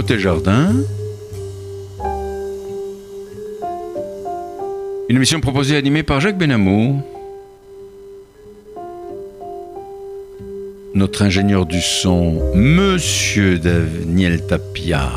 Côté Jardin. Une émission proposée et animée par Jacques Benamou. Notre ingénieur du son, Monsieur Daniel Tapia.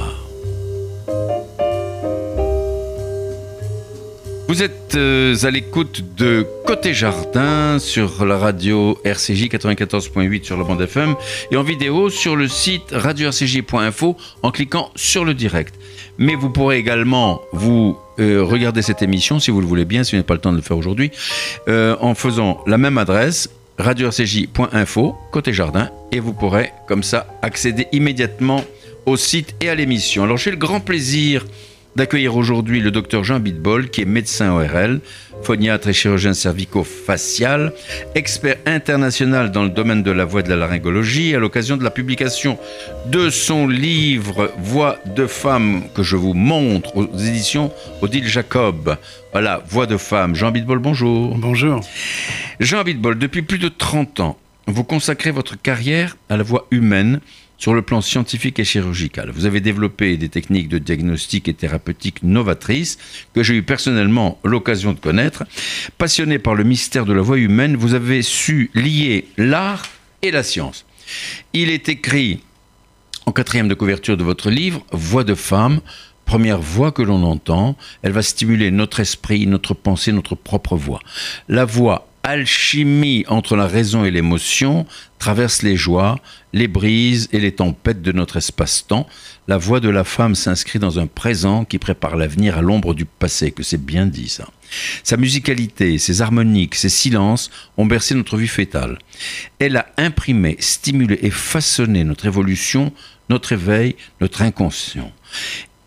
Vous êtes euh, à l'écoute de Côté Jardin sur la radio RCJ 94.8 sur la bande FM et en vidéo sur le site radio-rcj.info en cliquant sur le direct. Mais vous pourrez également vous euh, regarder cette émission si vous le voulez bien, si vous n'avez pas le temps de le faire aujourd'hui, euh, en faisant la même adresse radio-rcj.info Côté Jardin et vous pourrez comme ça accéder immédiatement au site et à l'émission. Alors j'ai le grand plaisir d'accueillir aujourd'hui le docteur Jean Bitbol, qui est médecin ORL, phoniatre et chirurgien cervico-facial, expert international dans le domaine de la voix et de la laryngologie, à l'occasion de la publication de son livre Voix de femme que je vous montre aux éditions Odile Jacob. Voilà, Voix de femme. Jean Bitbol, bonjour. Bonjour. Jean Bitbol, depuis plus de 30 ans, vous consacrez votre carrière à la voix humaine sur le plan scientifique et chirurgical. Vous avez développé des techniques de diagnostic et thérapeutique novatrices que j'ai eu personnellement l'occasion de connaître. Passionné par le mystère de la voix humaine, vous avez su lier l'art et la science. Il est écrit en quatrième de couverture de votre livre, Voix de femme, première voix que l'on entend, elle va stimuler notre esprit, notre pensée, notre propre voix. La voix alchimie entre la raison et l'émotion, traverse les joies, les brises et les tempêtes de notre espace-temps. La voix de la femme s'inscrit dans un présent qui prépare l'avenir à l'ombre du passé, que c'est bien dit ça. Sa musicalité, ses harmoniques, ses silences ont bercé notre vie fétale. Elle a imprimé, stimulé et façonné notre évolution, notre éveil, notre inconscient.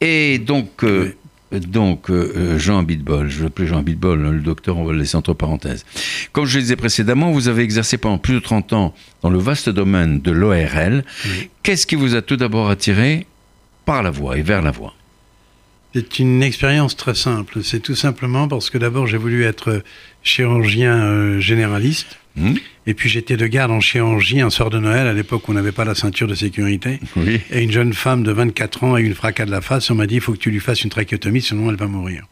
Et donc, euh, donc, euh, euh, Jean Bitbol, je veux plus Jean Bitbol, le docteur, on va le laisser entre parenthèses. Comme je le disais précédemment, vous avez exercé pendant plus de 30 ans dans le vaste domaine de l'ORL. Qu'est-ce qui vous a tout d'abord attiré par la voix et vers la voix? C'est une expérience très simple. C'est tout simplement parce que d'abord j'ai voulu être chirurgien euh, généraliste. Hmm. Et puis j'étais de garde en chirurgie un soir de Noël, à l'époque où on n'avait pas la ceinture de sécurité. Et une jeune femme de 24 ans a eu une fracas de la face. On m'a dit il faut que tu lui fasses une trachéotomie, sinon elle va mourir.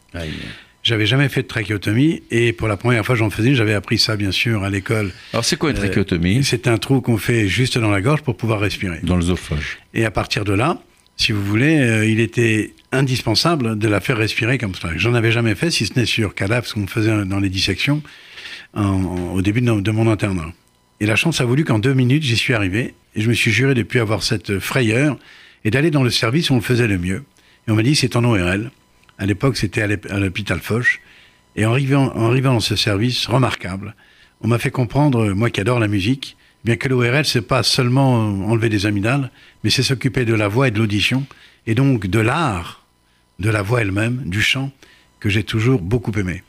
J'avais jamais fait de trachéotomie et pour la première fois j'en faisais une. J'avais appris ça bien sûr à l'école. Alors c'est quoi une trachéotomie? euh, C'est un trou qu'on fait juste dans la gorge pour pouvoir respirer. Dans l'œsophage. Et à partir de là, si vous voulez, euh, il était indispensable de la faire respirer comme ça. J'en avais jamais fait, si ce n'est sur cadavre, ce qu'on faisait dans les dissections au début de, mon internat. Et la chance a voulu qu'en deux minutes, j'y suis arrivé. Et je me suis juré de plus avoir cette frayeur et d'aller dans le service où on le faisait le mieux. Et on m'a dit, c'est en ORL. À l'époque, c'était à l'hôpital Foch. Et en arrivant, en arrivant dans ce service remarquable, on m'a fait comprendre, moi qui adore la musique, bien que l'ORL, c'est pas seulement enlever des amygdales, mais c'est s'occuper de la voix et de l'audition, et donc de l'art de la voix elle-même, du chant, que j'ai toujours beaucoup aimé.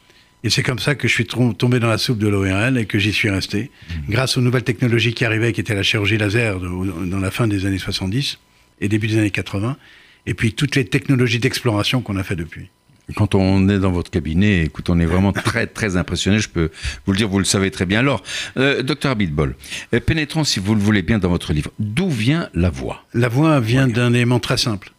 Et c'est comme ça que je suis tombé dans la soupe de l'ORL et que j'y suis resté. Mmh. Grâce aux nouvelles technologies qui arrivaient, qui étaient la chirurgie laser dans la fin des années 70 et début des années 80, et puis toutes les technologies d'exploration qu'on a fait depuis. Quand on est dans votre cabinet, écoute, on est vraiment très très impressionné. Je peux vous le dire, vous le savez très bien. Alors, euh, docteur Bitbol, euh, pénétrons si vous le voulez bien dans votre livre. D'où vient la voix? La voix vient d'un élément très simple.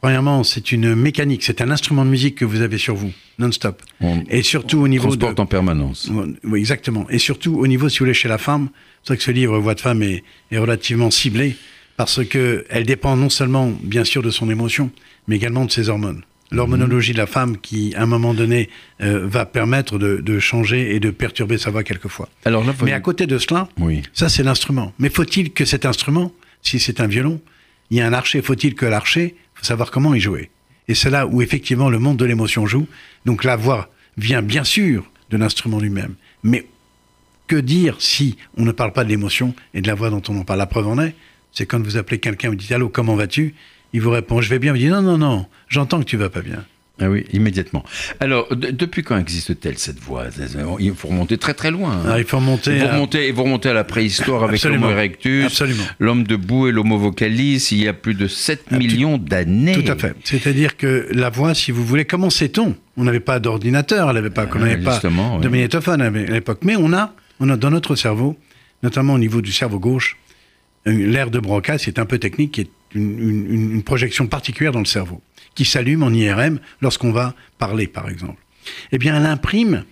Premièrement, c'est une mécanique, c'est un instrument de musique que vous avez sur vous, non-stop. Et surtout au niveau transporte en permanence. Oui, exactement. Et surtout au niveau, si vous voulez, chez la femme, c'est vrai que ce livre Voix de femme est, est relativement ciblé parce que elle dépend non seulement, bien sûr, de son émotion, mais également de ses hormones. L'hormonologie de la femme qui, à un moment donné, euh, va permettre de, de, changer et de perturber sa voix quelquefois. Alors là, Mais à côté de cela, oui. ça c'est l'instrument. Mais faut-il que cet instrument, si c'est un violon, il y a un archer, faut-il que l'archer faut savoir comment y jouer. Et c'est là où effectivement le monde de l'émotion joue. Donc la voix vient bien sûr de l'instrument lui-même. Mais que dire si on ne parle pas de l'émotion et de la voix dont on en parle? La preuve en est, c'est quand vous appelez quelqu'un, vous dites Allô, comment vas-tu? Il vous répond Je vais bien. Vous dites Non, non, non, j'entends que tu vas pas bien. Ah oui, immédiatement. Alors, depuis quand existe-t-elle cette voix Il faut remonter très très loin. Hein. Ah, il faut remonter. Vous, remontez, vous remontez à la préhistoire avec l'Homo erectus, l'homme debout et l'Homo vocalis, il y a plus de 7 ah, millions d'années. Tout à fait. C'est-à-dire que la voix, si vous voulez, comment sait-on? On n'avait pas d'ordinateur, on n'avait pas, on n'avait pas de magnétophone à l'époque, mais on a, on a dans notre cerveau, notamment au niveau du cerveau gauche, l'air de Broca, c'est un peu technique, qui est une, projection particulière dans le cerveau, qui s'allume en IRM lorsqu'on va parler, par exemple. Eh bien, elle imprime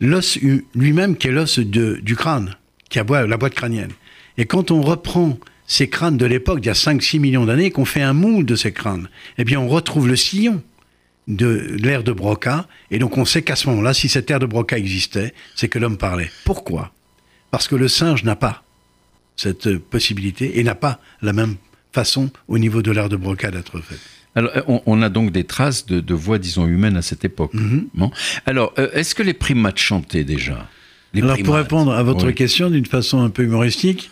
l'os lui-même qui est l'os du crâne, qui a boi- la boîte crânienne. Et quand on reprend ces crânes de l'époque, d'il y a 5-6 millions d'années, qu'on fait un moule de ces crânes, eh bien, on retrouve le sillon de l'ère de Broca, et donc on sait qu'à ce moment-là, si cette ère de Broca existait, c'est que l'homme parlait. Pourquoi? Parce que le singe n'a pas cette euh, possibilité et n'a pas la même façon au niveau de l'ère de Broca d'être faite. Alors, euh, on, on a donc des traces de, de voix, disons, humaines à cette époque. Mhm. Bon. Alors, euh, est-ce que les primates chantaient déjà? Les Alors pour répondre à votre Oui. question d'une façon un peu humoristique,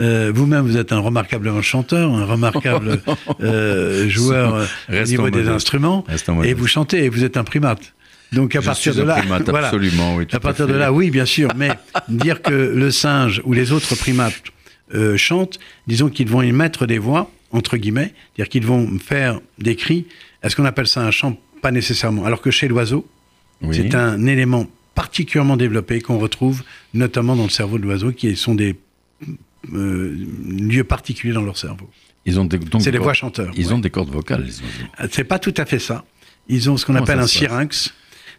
euh, vous-même vous êtes un remarquable chanteur, un remarquable euh, joueur au niveau des instruments, et vous chantez et vous êtes un primate. Donc à Je partir de un là, primate, voilà. absolument, oui, à partir à de là, oui, bien sûr, mais dire que le singe ou les autres primates euh, chantent, disons qu'ils vont émettre des voix entre guillemets, c'est-à-dire qu'ils vont faire des cris. Est-ce qu'on appelle ça un chant Pas nécessairement. Alors que chez l'oiseau, Oui. c'est un élément particulièrement développé qu'on retrouve notamment dans le cerveau de l'oiseau, qui sont des euh, lieux particuliers dans leur cerveau. Ils ont des, donc C'est des voix chanteurs. Ils ouais. ont des cordes vocales, C'est pas tout à fait ça. Ils ont ce qu'on appelle un syrinx,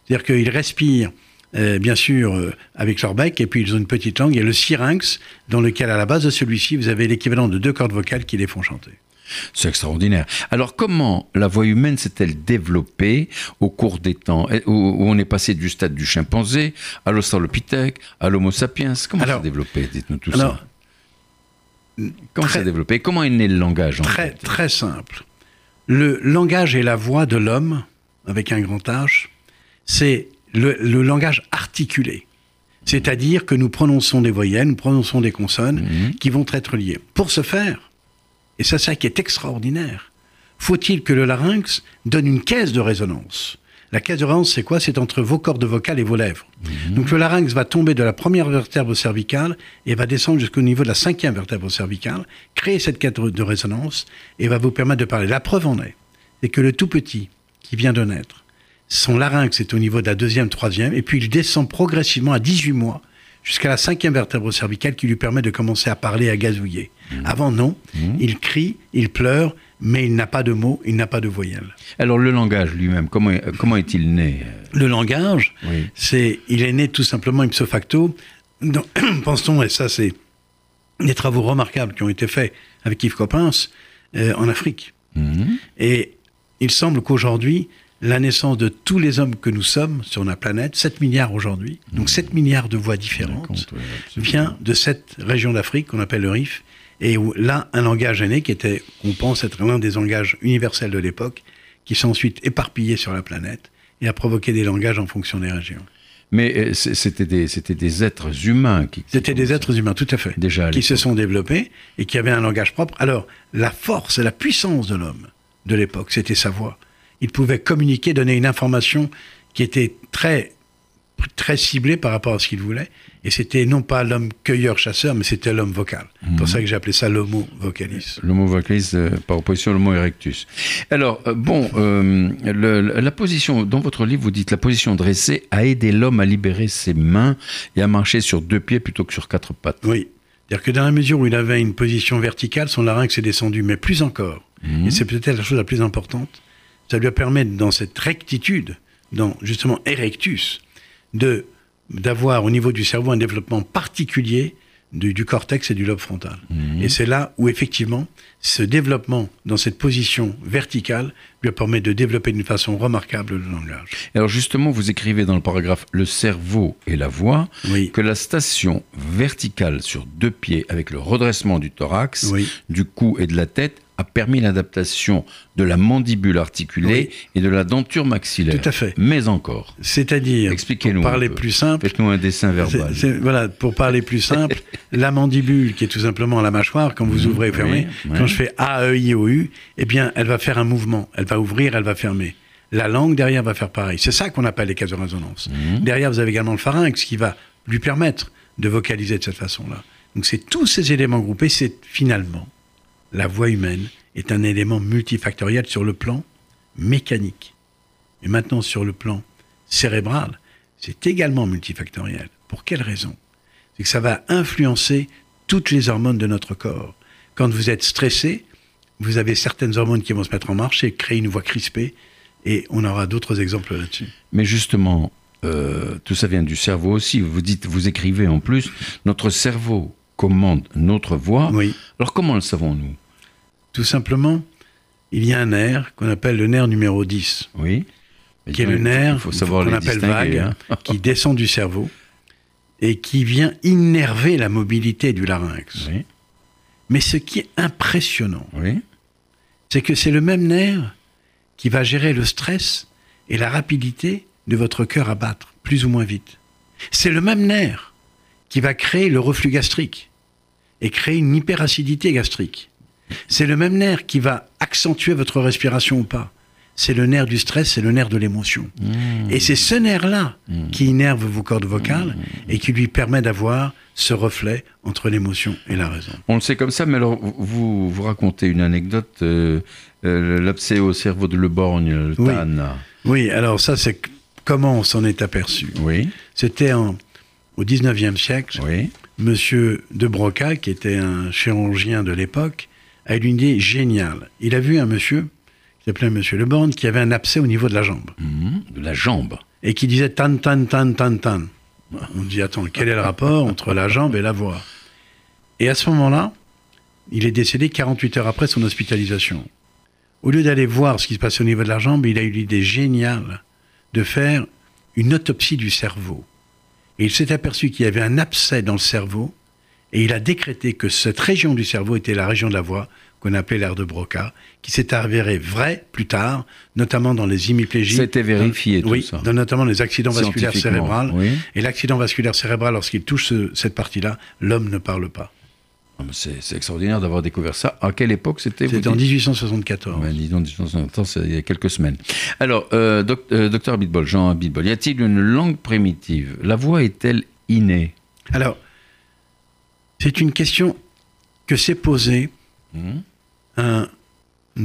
c'est-à-dire qu'ils respirent. Euh, bien sûr, euh, avec leur bec, et puis ils ont une petite langue, et le syrinx, dans lequel, à la base de celui-ci, vous avez l'équivalent de deux cordes vocales qui les font chanter. C'est extraordinaire. Alors, comment la voix humaine s'est-elle développée au cours des temps? Où, on est passé du stade du chimpanzé à l'australopithèque, à l'homo sapiens? Comment ça s'est développé? Dites-nous tout Alors, ça. Comment ça s'est développé? Comment est né le langage en Très, fait? très simple. Le langage et la voix de l'homme, avec un grand H, c'est le, le langage articulé. C'est-à-dire que nous prononçons des voyelles, nous prononçons des consonnes Mhm. qui vont être liées. Pour ce faire, et c'est ça qui est extraordinaire, faut-il que le larynx donne une caisse de résonance. La caisse de résonance, c'est quoi? C'est entre vos cordes vocales et vos lèvres. Donc le larynx va tomber de la première vertèbre cervicale et va descendre jusqu'au niveau de la cinquième vertèbre cervicale, créer cette caisse de résonance et va vous permettre de parler. La preuve en est, c'est que le tout petit qui vient de naître, son larynx est au niveau de la deuxième, troisième, et puis il descend progressivement à 18 mois jusqu'à la cinquième vertèbre cervicale qui lui permet de commencer à parler, à gazouiller. Avant, non. Il crie, il pleure, mais il n'a pas de mots, il n'a pas de voyelles. Alors, le langage lui-même, comment, euh, comment est-il né Le langage, Oui. c'est, il est né tout simplement ipso facto. dans- Pense-t-on, et ça c'est des travaux remarquables qui ont été faits avec Yves Coppens euh, en Afrique. Mhm. Et il semble qu'aujourd'hui, la naissance de tous les hommes que nous sommes sur la planète, 7 milliards aujourd'hui, donc 7 milliards de voix différentes, Compte, ouais, absolument. vient de cette région d'Afrique qu'on appelle le Rif, et où là, un langage est né qui était, on pense être l'un des langages universels de l'époque, qui s'est ensuite éparpillé sur la planète et a provoqué des langages en fonction des régions. Mais euh, c'était des, c'était des êtres humains qui. C'était des êtres humains, tout à fait, Déjà à qui se sont développés et qui avaient un langage propre. Alors, la force et la puissance de l'homme de l'époque, c'était sa voix. Il pouvait communiquer, donner une information qui était très, très ciblée par rapport à ce qu'il voulait. Et c'était non pas l'homme cueilleur-chasseur, mais c'était l'homme vocal. C'est Mhm. pour ça que j'ai appelé ça l'homo vocalis. Mot vocalis euh, par opposition au mot erectus. Alors, euh, bon, euh, le- la position, dans votre livre, vous dites la position dressée a aidé l'homme à libérer ses mains et à marcher sur deux pieds plutôt que sur quatre pattes. Oui. C'est-à-dire que dans la mesure où il avait une position verticale, son larynx est descendu, mais plus encore. Mhm. Et c'est peut-être la chose la plus importante. Ça lui a permis, dans cette rectitude, dans justement erectus, de d'avoir au niveau du cerveau un développement particulier du, du cortex et du lobe frontal. Et c'est là où effectivement ce développement dans cette position verticale lui a permis de développer d'une façon remarquable le langage. Alors justement, vous écrivez dans le paragraphe Le cerveau et la voix Oui. que la station verticale sur deux pieds avec le redressement du thorax, Oui. du cou et de la tête a permis l'adaptation de la mandibule articulée et de la denture maxillaire. Tout à fait. Mais encore. C'est-à-dire, Expliquez-nous pour parler plus simple, Faites-nous un dessin verbal. Voilà, pour parler plus simple, la mandibule, qui est tout simplement la mâchoire, quand vous ouvrez et fermez, oui, oui. quand je fais A, E, I, O, U, eh bien, elle va faire un mouvement. Elle va ouvrir, elle va fermer. La langue derrière va faire pareil. C'est ça qu'on appelle les cases de résonance. Derrière, vous avez également le pharynx qui va lui permettre de vocaliser de cette façon-là. Donc, c'est tous ces éléments groupés, c'est finalement la voix humaine est un élément multifactoriel sur le plan mécanique. Et maintenant, sur le plan cérébral, c'est également multifactoriel. Pour quelle raison? C'est que ça va influencer toutes les hormones de notre corps. Quand vous êtes stressé, vous avez certaines hormones qui vont se mettre en marche et créer une voix crispée. Et on aura d'autres exemples là-dessus. Mais justement, euh, tout ça vient du cerveau aussi. Vous dites, vous écrivez en plus, notre cerveau commande notre voix. Oui. Alors comment le savons-nous? Tout simplement, il y a un nerf qu'on appelle le nerf numéro 10, Oui. qui est le nerf qu'on appelle vague, hein. qui descend du cerveau et qui vient innerver la mobilité du larynx. Oui, Mais ce qui est impressionnant, oui. c'est que c'est le même nerf qui va gérer le stress et la rapidité de votre cœur à battre, plus ou moins vite. C'est le même nerf qui va créer le reflux gastrique et créer une hyperacidité gastrique. C'est le même nerf qui va accentuer votre respiration ou pas. C'est le nerf du stress, c'est le nerf de l'émotion. Et c'est ce nerf-là qui innerve vos cordes vocales et qui lui permet d'avoir ce reflet entre l'émotion et la raison. On le sait comme ça, mais alors vous, vous racontez une anecdote, euh, euh, l'abcès au cerveau de Le Borgne, le Oui. TAN. Oui, alors ça, c'est comment on s'en est aperçu? Oui, C'était au 19e siècle. oui, Monsieur de Broca, qui était un chirurgien de l'époque, a eu une idée géniale. Il a vu un monsieur, qui s'appelait Monsieur Le Borgne, qui avait un abcès au niveau de la jambe. Mhm. de la jambe. Et qui disait tan, tan, tan, tan, tan. On dit, attends, quel est le rapport entre la jambe et la voix? Et à ce moment-là, il est décédé 48 heures après son hospitalisation. Au lieu d'aller voir ce qui se passait au niveau de la jambe, il a eu l'idée géniale de faire une autopsie du cerveau. Et il s'est aperçu qu'il y avait un abcès dans le cerveau, et il a décrété que cette région du cerveau était la région de la voix, qu'on appelait l'air de Broca, qui s'est avéré vrai plus tard, notamment dans les hémiplégies. C'était vérifié, tout oui, ça. dans notamment les accidents vasculaires cérébrales. oui. Et l'accident vasculaire cérébral, lorsqu'il touche ce- cette partie-là, l'homme ne parle pas. Ah, C'est extraordinaire d'avoir découvert ça. À quelle époque c'était C'est en dites 1874. Ouais, dis donc, 1860, c'est il y a quelques semaines. Alors, euh, doc- euh, docteur Abitbol, Jean Abitbol, y a-t-il une langue primitive? La voix est-elle innée? Alors, c'est une question que s'est posée Mhm. un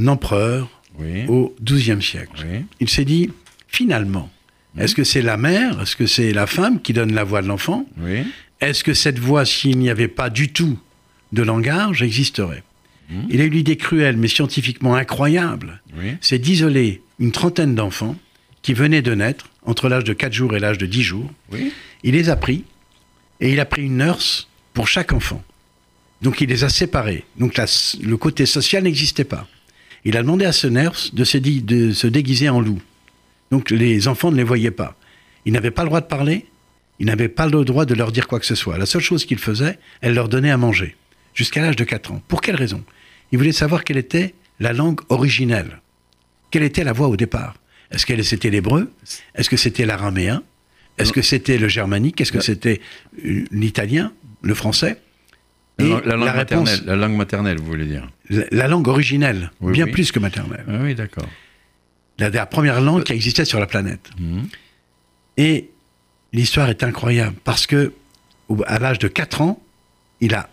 empereur Oui. au XIIe siècle. Oui. Il s'est dit, finalement, est-ce que c'est la mère, est-ce que c'est la femme qui donne la voix de l'enfant Oui. Est-ce que cette voix, s'il n'y avait pas du tout de langage, existerait Il a eu l'idée cruelle, mais scientifiquement incroyable, c'est d'isoler une trentaine d'enfants qui venaient de naître entre l'âge de 4 jours et l'âge de 10 jours. Il les a pris et il a pris une nurse pour chaque enfant. Donc il les a séparés. Donc la- le côté social n'existait pas. Il a demandé à ce nurse de se, de se déguiser en loup. Donc les enfants ne les voyaient pas. Il n'avait pas le droit de parler, il n'avait pas le droit de leur dire quoi que ce soit. La seule chose qu'il faisait, elle leur donnait à manger, jusqu'à l'âge de 4 ans. Pour quelle raison? Il voulait savoir quelle était la langue originelle. Quelle était la voix au départ? Est-ce que c'était l'hébreu? Est-ce que c'était l'araméen? Est-ce que c'était le germanique? Est-ce que c'était euh, l'italien? Le français La, Et langue- la langue la réponse- maternelle, la langue maternelle, vous voulez dire la, la langue originelle, Oui, bien oui. plus que maternelle. Ah Oui, d'accord. La, première langue qui existait sur la planète. Mhm. Et l'histoire est incroyable parce que à l'âge de 4 ans, il a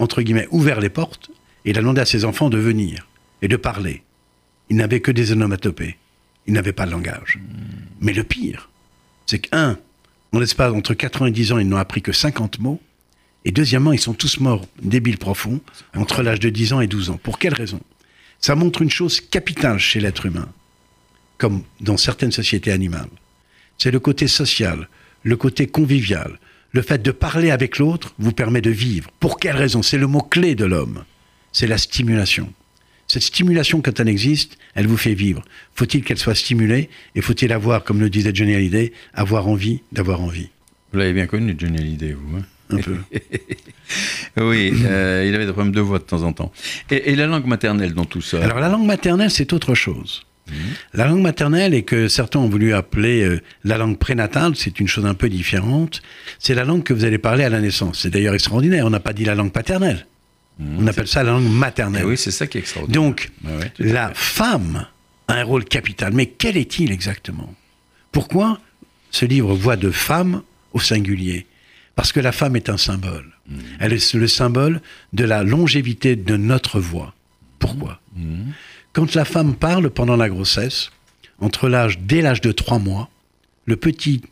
entre guillemets ouvert les portes et il a demandé à ses enfants de venir et de parler. Il n'avait que des onomatopées. Il n'avait pas de langage. Mais le pire, c'est que un, en l'espace entre 4 ans et 10 ans, ils n'ont appris que 50 mots. Et deuxièmement, ils sont tous morts débiles profonds entre l'âge de 10 ans et 12 ans. Pour quelle raison? Ça montre une chose capitale chez l'être humain, comme dans certaines sociétés animales. C'est le côté social, le côté convivial. Le fait de parler avec l'autre vous permet de vivre. Pour quelle raison? C'est le mot-clé de l'homme. C'est la stimulation. Cette stimulation, quand elle existe, elle vous fait vivre. Faut-il qu'elle soit stimulée Et faut-il avoir, comme le disait Johnny Hallyday, avoir envie d'avoir envie? Vous l'avez bien connu, Johnny Hallyday, vous. hein? Un peu. oui, euh, il avait des problèmes de voix de temps en temps. Et, et la langue maternelle dans tout ça Alors la langue maternelle, c'est autre chose. La langue maternelle, et que certains ont voulu appeler euh, la langue prénatale, c'est une chose un peu différente. C'est la langue que vous allez parler à la naissance. C'est d'ailleurs extraordinaire. On n'a pas dit la langue paternelle. On appelle ça la langue Eh maternelle. oui, c'est ça qui est extraordinaire. Donc, ouais, la femme a un rôle capital. Mais quel est-il exactement? Pourquoi ce livre voit de femme au singulier? Parce que la femme est un symbole. Elle est le symbole de la longévité de notre voix. Pourquoi Quand la femme parle pendant la grossesse, entre l'âge, dès l'âge de trois mois, le petit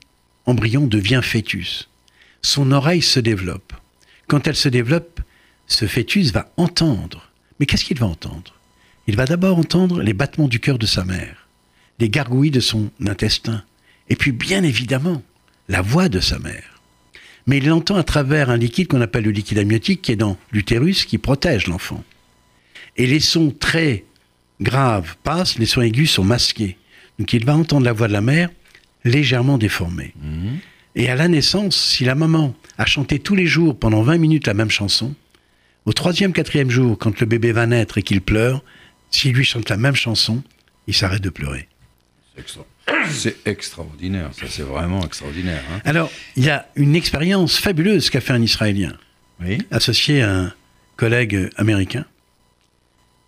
embryon devient fœtus. Son oreille se développe. Quand elle se développe, ce fœtus va entendre. Mais qu'est-ce qu'il va entendre? Il va d'abord entendre les battements du cœur de sa mère, les gargouilles de son intestin, et puis bien évidemment la voix de sa mère. Mais il l'entend à travers un liquide qu'on appelle le liquide amniotique qui est dans l'utérus qui protège l'enfant. Et les sons très graves passent, les sons aigus sont masqués. Donc il va entendre la voix de la mère légèrement déformée. Et à la naissance, si la maman a chanté tous les jours pendant 20 minutes la même chanson, au troisième, quatrième jour, quand le bébé va naître et qu'il pleure, s'il lui chante la même chanson, il s'arrête de pleurer. C'est extra- C'est extraordinaire, ça c'est vraiment extraordinaire. hein. Alors, il y a une expérience fabuleuse qu'a fait un Israélien, Oui, associé à un collègue américain.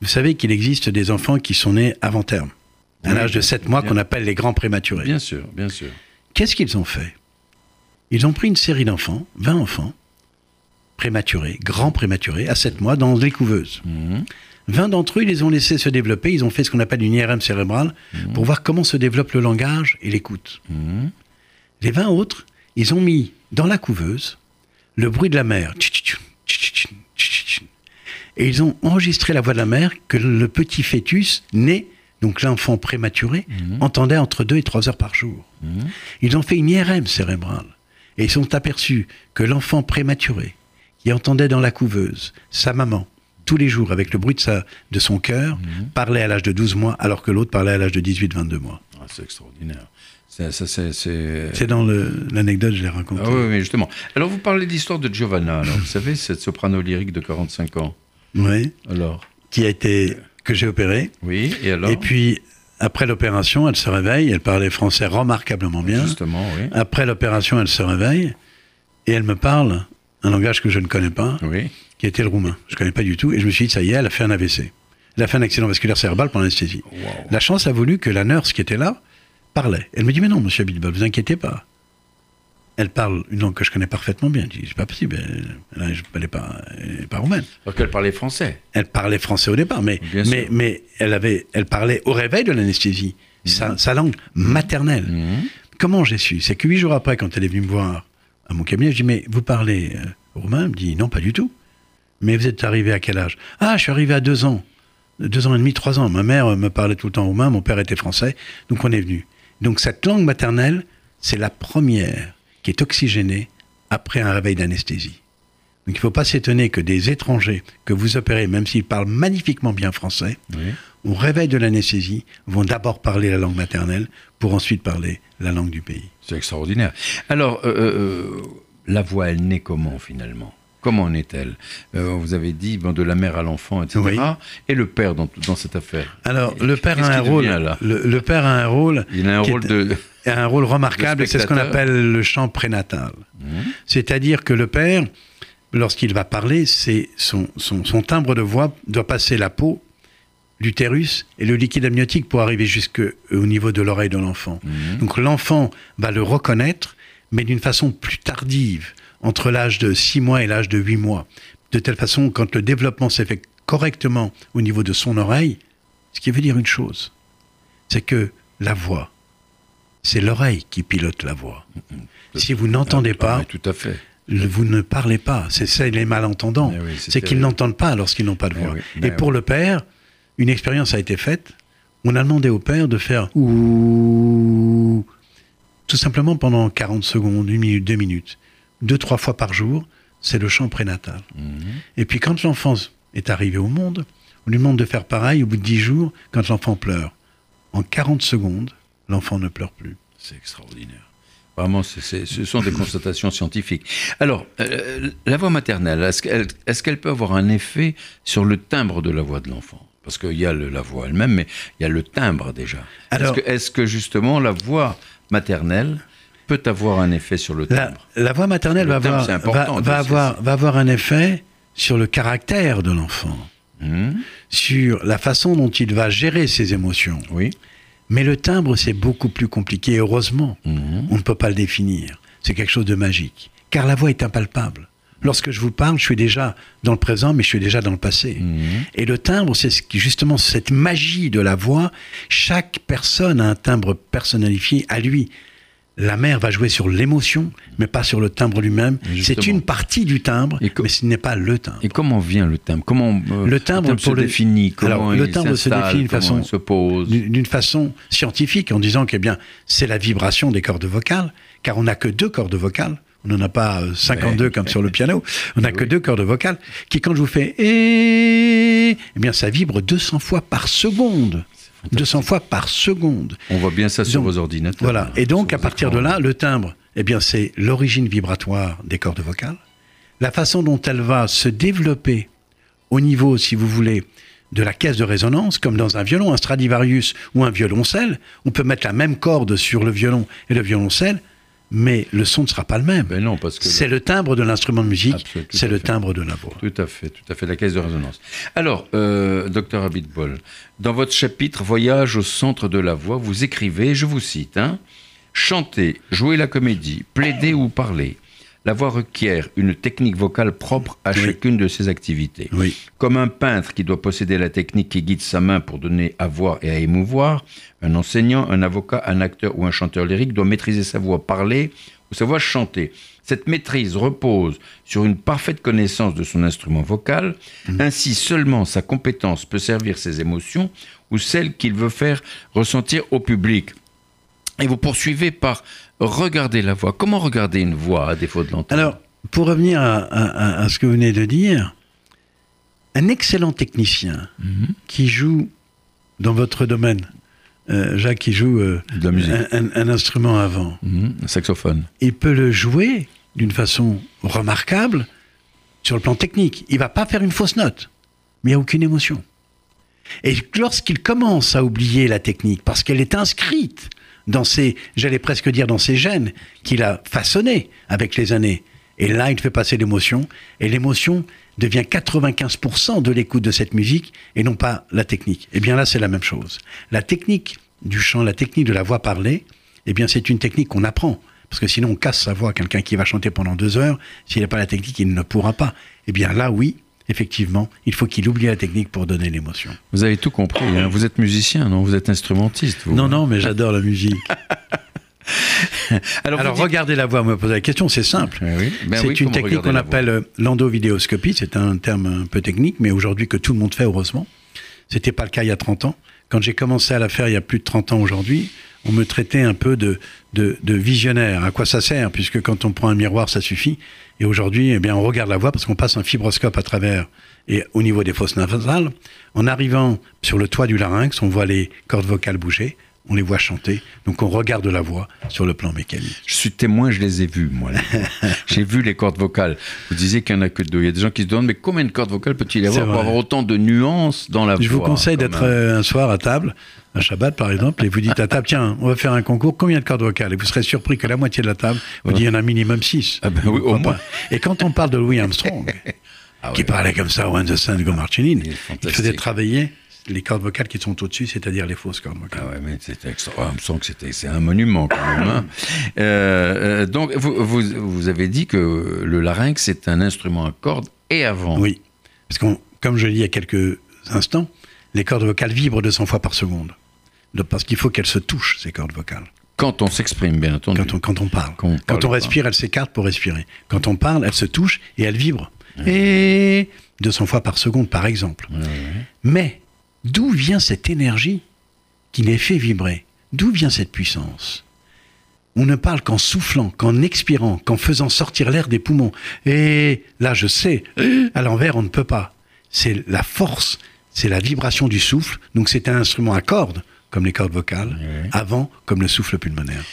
Vous savez qu'il existe des enfants qui sont nés avant terme, à Oui, l'âge de 7 mois qu'on appelle les grands prématurés. bien sûr, bien sûr. Qu'est-ce qu'ils ont fait? Ils ont pris une série d'enfants, 20 enfants, prématurés, grands prématurés, à 7 mois, dans les couveuses. Mhm. 20 d'entre eux, ils les ont laissés se développer, ils ont fait ce qu'on appelle une IRM cérébrale pour voir comment se développe le langage et l'écoute. Mhm. Les 20 autres, ils ont mis dans la couveuse le bruit de la mer. Et ils ont enregistré la voix de la mère que le petit fœtus né, donc l'enfant prématuré, entendait entre 2 et 3 heures par jour. Mhm. Ils ont fait une IRM cérébrale. Et ils sont aperçus que l'enfant prématuré, qui entendait dans la couveuse sa maman tous les jours avec le bruit de, sa, de son cœur, parlait à l'âge de 12 mois, alors que l'autre parlait à l'âge de 18-22 mois. Ah, c'est extraordinaire. C'est- dans l'anecdote, je l'ai raconté. Ah oui, oui, justement. Alors vous parlez d'histoire de Giovanna, alors, vous savez, cette soprano lyrique de 45 ans. Oui, Alors qui a été que j'ai opéré. Oui, et alors Et puis après l'opération, elle se réveille. Elle parlait français remarquablement bien. Justement, oui. Après l'opération, elle se réveille et elle me parle un langage que je ne connais pas, Oui. Qui était le roumain. Je ne connais pas du tout. Et je me suis dit, ça y est, elle a fait un AVC. Elle a fait un accident vasculaire cérébral pendant l'anesthésie. Wow. La chance a voulu que la nurse qui était là parlait. Elle me dit, mais non, monsieur Abitbol, vous inquiétez pas. Elle parle une langue que je connais parfaitement bien. Je dis, c'est pas possible. Elle, elle, elle est pas, pas roumaine. Alors qu'elle parlait français. Elle parlait français au départ, mais, Bien mais, sûr. mais elle, avait, elle parlait au réveil de l'anesthésie, sa, sa langue maternelle. Mhm. Comment j'ai su? C'est que huit jours après, quand elle est venue me voir à mon cabinet, je dis Mais vous parlez euh, roumain? Elle me dit Non, pas du tout. Mais vous êtes arrivé à quel âge? Ah, je suis arrivé à deux ans. Deux ans et demi, trois ans. Ma mère euh, me parlait tout le temps roumain, mon père était français, donc on est venu. Donc cette langue maternelle, c'est la première qui est oxygénée après un réveil d'anesthésie. Donc il ne faut pas s'étonner que des étrangers que vous opérez, même s'ils parlent magnifiquement bien français, Oui. au réveil de l'anesthésie, vont d'abord parler la langue maternelle pour ensuite parler la langue du pays. C'est extraordinaire. Alors, euh, euh, la voix, elle naît comment finalement? Comment en est-elle Euh, Vous avez dit bon, de la mère à l'enfant, etc. Oui. Et le père dans, dans cette affaire Alors, le père a un rôle. devient, là Le, le père a un rôle. Il a un rôle est- de. un rôle remarquable. C'est ce qu'on appelle le chant prénatal. Mhm. C'est-à-dire que le père, lorsqu'il va parler, c'est son, son, son timbre de voix doit passer la peau, l'utérus et le liquide amniotique pour arriver jusqu'au niveau de l'oreille de l'enfant. Mhm. Donc l'enfant va le reconnaître, mais d'une façon plus tardive, entre l'âge de 6 mois et l'âge de 8 mois. De telle façon, quand le développement s'est fait correctement au niveau de son oreille, ce qui veut dire une chose, c'est que la voix, c'est l'oreille qui pilote la voix. Si vous n'entendez Ah, pas, oui, tout à fait. le- vous ne parlez pas. C'est ça les malentendants. Oui, c'est qu'ils n'entendent pas lorsqu'ils n'ont pas de voix. oui, Et pour le père, une expérience a été faite. On a demandé au père de faire ouh tout simplement pendant 40 secondes, une minute, deux minutes, deux, trois fois par jour. C'est le chant prénatal. Mhm. Et puis quand l'enfant est arrivé au monde, on lui demande de faire pareil au bout de 10 jours quand l'enfant pleure. En 40 secondes, l'enfant ne pleure plus. C'est extraordinaire. Vraiment, ce sont des constatations scientifiques. Alors, euh, la voix maternelle, est-ce qu'elle est peut avoir un effet sur le timbre de la voix de l'enfant? Parce qu'il y a le- la voix elle-même, mais il y a le timbre déjà. Est-ce Alors- que, est-ce que justement la voix maternelle peut avoir un effet sur le timbre la voix maternelle Le va, timbre, avoir, va, avoir, va avoir un effet sur le caractère de l'enfant, Mhm. sur la façon dont il va gérer ses émotions. Oui. Mais le timbre, c'est beaucoup plus compliqué. Heureusement, Mhm. on ne peut pas le définir. C'est quelque chose de magique. Car la voix est impalpable. Lorsque je vous parle, je suis déjà dans le présent, mais je suis déjà dans le passé. Mhm. Et le timbre, c'est justement cette magie de la voix. Chaque personne a un timbre personnalifié à lui. la mère va jouer sur l'émotion, mais pas sur le timbre lui-même. C'est une partie du timbre, mais ce n'est pas le timbre. Et comment vient le timbre? Comment euh, Le timbre, se le- définit? Comment Alors, le timbre se définit d'une façon- il se pose? D'une d'une façon scientifique, en disant que eh bien, c'est la vibration des cordes vocales, car on n'a que deux cordes vocales. On n'en a pas euh, 52 comme sur le piano. On n'a que deux cordes vocales qui, quand je vous fais et, eh bien, ça vibre 200 fois par seconde. 200 fois par seconde. On voit bien ça sur Donc, vos ordinateurs. Voilà. Et donc, à partir de là, le timbre, eh bien, c'est l'origine vibratoire des cordes vocales, la façon dont elle va se développer au niveau, si vous voulez, de la caisse de résonance, comme dans un violon, un Stradivarius ou un violoncelle. On peut mettre la même corde sur le violon et le violoncelle, mais le son ne sera pas le même. Ben non, parce que C'est le timbre de l'instrument de musique, c'est le fait. timbre de la voix. Tout à fait, tout à fait, la caisse de résonance. Alors, euh, docteur Abitbol, dans votre chapitre Voyage au centre de la voix, vous écrivez, je vous cite, hein, chanter, jouer la comédie, plaider ou parler. La voix requiert une technique vocale propre à Oui. chacune de ses activités. Oui. Comme un peintre qui doit posséder la technique qui guide sa main pour donner à voir et à émouvoir, un enseignant, un avocat, un acteur ou un chanteur lyrique doit maîtriser sa voix parler ou sa voix chanter. Cette maîtrise repose sur une parfaite connaissance de son instrument vocal. Ainsi seulement sa compétence peut servir ses émotions ou celles qu'il veut faire ressentir au public. Et vous poursuivez par regarder la voix. Comment regarder une voix à défaut de l'entendre Alors, pour revenir à, à- à- à ce que vous venez de dire, un excellent technicien Mhm. qui joue dans votre domaine, euh, Jacques qui joue euh, de la musique, un, un- un instrument avant, Mhm. un saxophone. il peut le jouer d'une façon remarquable sur le plan technique. Il va pas faire une fausse note, mais il n'y a aucune émotion. Et lorsqu'il commence à oublier la technique, parce qu'elle est inscrite dans ses, j'allais presque dire dans ses gènes, qu'il a façonné avec les années, et là il fait passer l'émotion, et l'émotion devient 95% de l'écoute de cette musique, et non pas la technique. Et bien là c'est la même chose. La technique du chant, la technique de la voix parlée, eh bien c'est une technique qu'on apprend. Parce que sinon on casse sa voix. Quelqu'un qui va chanter pendant deux heures, s'il n'a pas la technique, il ne pourra pas. Eh bien là, oui, effectivement, il faut qu'il oublie la technique pour donner l'émotion. Vous avez tout compris. hein. Vous êtes musicien, non? Vous êtes instrumentiste. vous. Non, non, mais j'adore la musique. Alors, Alors vous dites- regardez la voix, me poser la question, c'est simple. Oui. Ben c'est oui, une technique qu'on appelle euh, l'endovidéoscopie. C'est un terme un peu technique, mais aujourd'hui que tout le monde fait, heureusement. C'était pas le cas il y a 30 ans. Quand j'ai commencé à la faire il y a plus de 30 ans aujourd'hui, on me traitait un peu de, de, visionnaire. À quoi ça sert Puisque quand on prend un miroir, ça suffit. Et aujourd'hui, eh bien, on regarde la voix parce qu'on passe un fibroscope à travers et au niveau des fosses nasales. En arrivant sur le toit du larynx, on voit les cordes vocales bouger, on les voit chanter. Donc on regarde la voix sur le plan mécanique. Je suis témoin, je les ai vus, moi. J'ai vu les cordes vocales. Vous disiez qu'il n'y en a que deux. Il y a des gens qui se demandent, mais combien de cordes vocales peut-il y avoir pour avoir autant de nuances dans la Je voix vous conseille d'être euh, un soir à table, un Shabbat par exemple, et vous dites à table, tiens, on va faire un concours, combien de cordes vocales? Et vous serez surpris que la moitié de la table vous dit, il y en a minimum 6. Ah ben oui, au moins. Et quand on parle de Louis Armstrong, Ah qui parlait comme ça, When the Sun Go Marching In, Il faisait travailler les cordes vocales qui sont au-dessus, c'est-à-dire les fausses cordes vocales. Ah ouais, mais c'était extra. ah, sent que c'était, c'est un monument quand même. hein. Euh, euh, donc, vous, vous, vous avez dit que le larynx c'est un instrument à cordes et à vent. Oui, parce que comme je l'ai dit il y a quelques instants, les cordes vocales vibrent 200 fois par seconde. Donc, parce qu'il faut qu'elles se touchent, ces cordes vocales. Quand on s'exprime, bien entendu. Quand on, quand on parle. Quand on Quand pas. respire, elle s'écarte pour respirer. Quand on parle, elle se touche et elle vibre. Et 200 fois par seconde, par exemple. Mais d'où vient cette énergie qui les fait vibrer D'où vient cette puissance On ne parle qu'en soufflant, qu'en expirant, qu'en faisant sortir l'air des poumons. Et là, je sais, à l'envers, on ne peut pas. C'est la force, c'est la vibration du souffle. Donc c'est un instrument à cordes, comme les cordes vocales, avant, comme le souffle pulmonaire.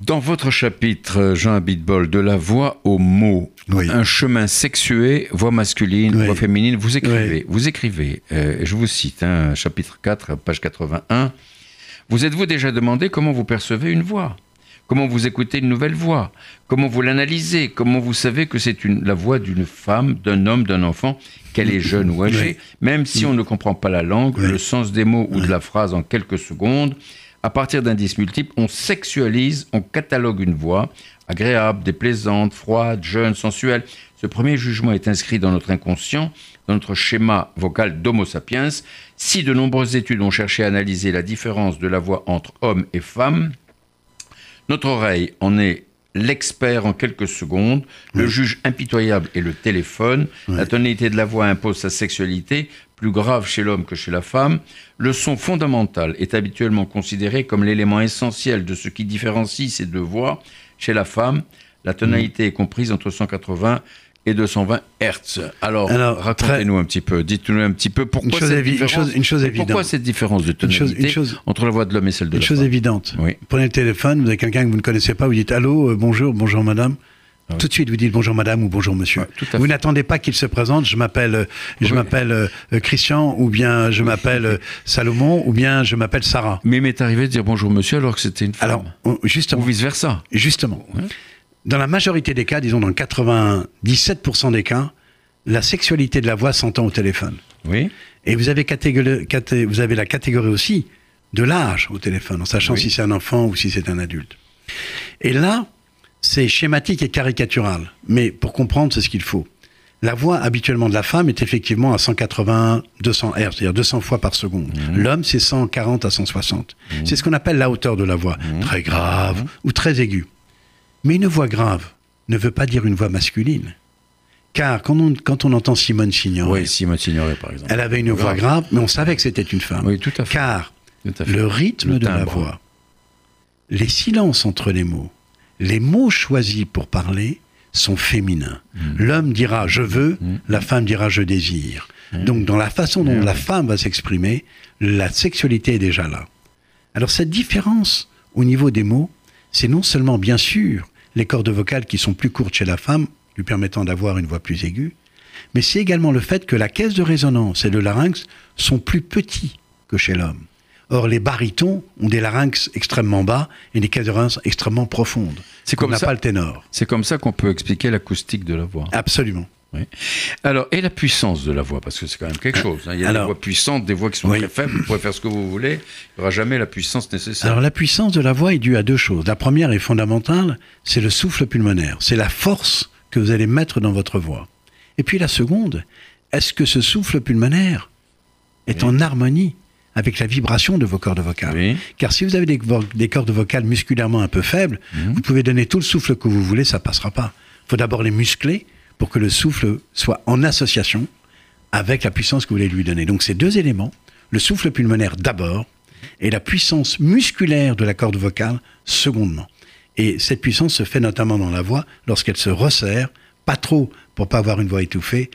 Dans votre chapitre, Jean Abitbol, de la voix au mot, Oui. un chemin sexué, voix masculine, Oui. voix féminine, vous écrivez, Oui. vous écrivez, euh, je vous cite, hein, chapitre 4, page 81, vous êtes-vous déjà demandé comment vous percevez une voix? Comment vous écoutez une nouvelle voix? Comment vous l'analysez? Comment vous savez que c'est la voix d'une femme, d'un homme, d'un enfant, qu'elle est jeune ou âgée? Même si on ne comprend pas la langue, le sens des mots ou de la phrase en quelques secondes, à partir d'indices multiples, on sexualise, on catalogue une voix, agréable, déplaisante, froide, jeune, sensuelle. Ce premier jugement est inscrit dans notre inconscient, dans notre schéma vocal d'Homo sapiens. Si de nombreuses études ont cherché à analyser la différence de la voix entre hommes et femmes, Notre oreille en est l'expert en quelques secondes, le juge impitoyable est le téléphone, la tonalité de la voix impose sa sexualité, plus grave chez l'homme que chez la femme, le son fondamental est habituellement considéré comme l'élément essentiel de ce qui différencie ces deux voix. Chez la femme, la tonalité est comprise entre 180 et 220 Hertz. Alors, Alors, racontez-nous un petit peu, dites-nous un petit peu pourquoi, Une chose cette, une différence, chose- une chose pourquoi cette différence de Une chose- tonalité une chose- entre la voix de l'homme et celle de Une la chose femme? évidente. Oui. Prenez le téléphone, vous avez quelqu'un que vous ne connaissez pas, vous dites allô, euh, bonjour, bonjour madame. Ah oui. Tout de suite, vous dites bonjour madame ou bonjour monsieur. Ouais, vous n'attendez pas qu'il se présente. Je m'appelle, euh, je Oui. m'appelle euh, euh, Christian, ou bien je m'appelle Salomon, ou bien je m'appelle Sarah. Mais il m'est arrivé de dire bonjour monsieur alors que c'était une femme. Alors, justement, Ou vice-versa. justement, Ouais. dans la majorité des cas, disons dans 97% des cas, la sexualité de la voix s'entend au téléphone. Oui. Et vous avez, catégori- caté- vous avez la catégorie aussi de l'âge au téléphone, en sachant si c'est un enfant ou si c'est un adulte. Et là, c'est schématique et caricatural. Mais pour comprendre, c'est ce qu'il faut. La voix habituellement de la femme est effectivement à 180, 200 Hz, c'est-à-dire 200 fois par seconde. L'homme, c'est 140 à 160. C'est ce qu'on appelle la hauteur de la voix, très grave ou très aiguë. Mais une voix grave ne veut pas dire une voix masculine. Car quand on, quand on entend Simone Signoret, Oui, Simone Signoret par exemple. elle avait une voix grave, mais on savait que c'était une femme. Oui, tout à fait. Car Tout à fait. le rythme Le de la voix, les silences entre les mots, les mots choisis pour parler sont féminins. Mm. L'homme dira je veux, la femme dira je désire. Mm. Donc dans la façon dont la femme va s'exprimer, la sexualité est déjà là. Alors cette différence au niveau des mots, c'est non seulement bien sûr les cordes vocales qui sont plus courtes chez la femme, lui permettant d'avoir une voix plus aiguë, mais c'est également le fait que la caisse de résonance et le larynx sont plus petits que chez l'homme. Or, les barytons ont des larynx extrêmement bas et des résonance extrêmement profondes. C'est On comme n'a ça. pas le ténor. C'est comme ça qu'on peut expliquer l'acoustique de la voix. Absolument. Oui. Alors, et la puissance de la voix, parce que c'est quand même quelque chose. hein. Il y a Alors- des voix puissantes, des voix qui sont Oui. très faibles. Vous pouvez faire ce que vous voulez. Il n'y aura jamais la puissance nécessaire. Alors la puissance de la voix est due à deux choses. La première est fondamentale, c'est le souffle pulmonaire, c'est la force que vous allez mettre dans votre voix. Et puis la seconde, est-ce que ce souffle pulmonaire est en harmonie avec la vibration de vos cordes vocales Oui. Car si vous avez des, cordes vocales musculairement un peu faibles, vous pouvez donner tout le souffle que vous voulez, ça passera pas. Il faut d'abord les muscler pour que le souffle soit en association avec la puissance que vous voulez lui donner. Donc ces deux éléments, le souffle pulmonaire d'abord et la puissance musculaire de la corde vocale secondement. Et cette puissance se fait notamment dans la voix lorsqu'elle se resserre, pas trop pour pas avoir une voix étouffée,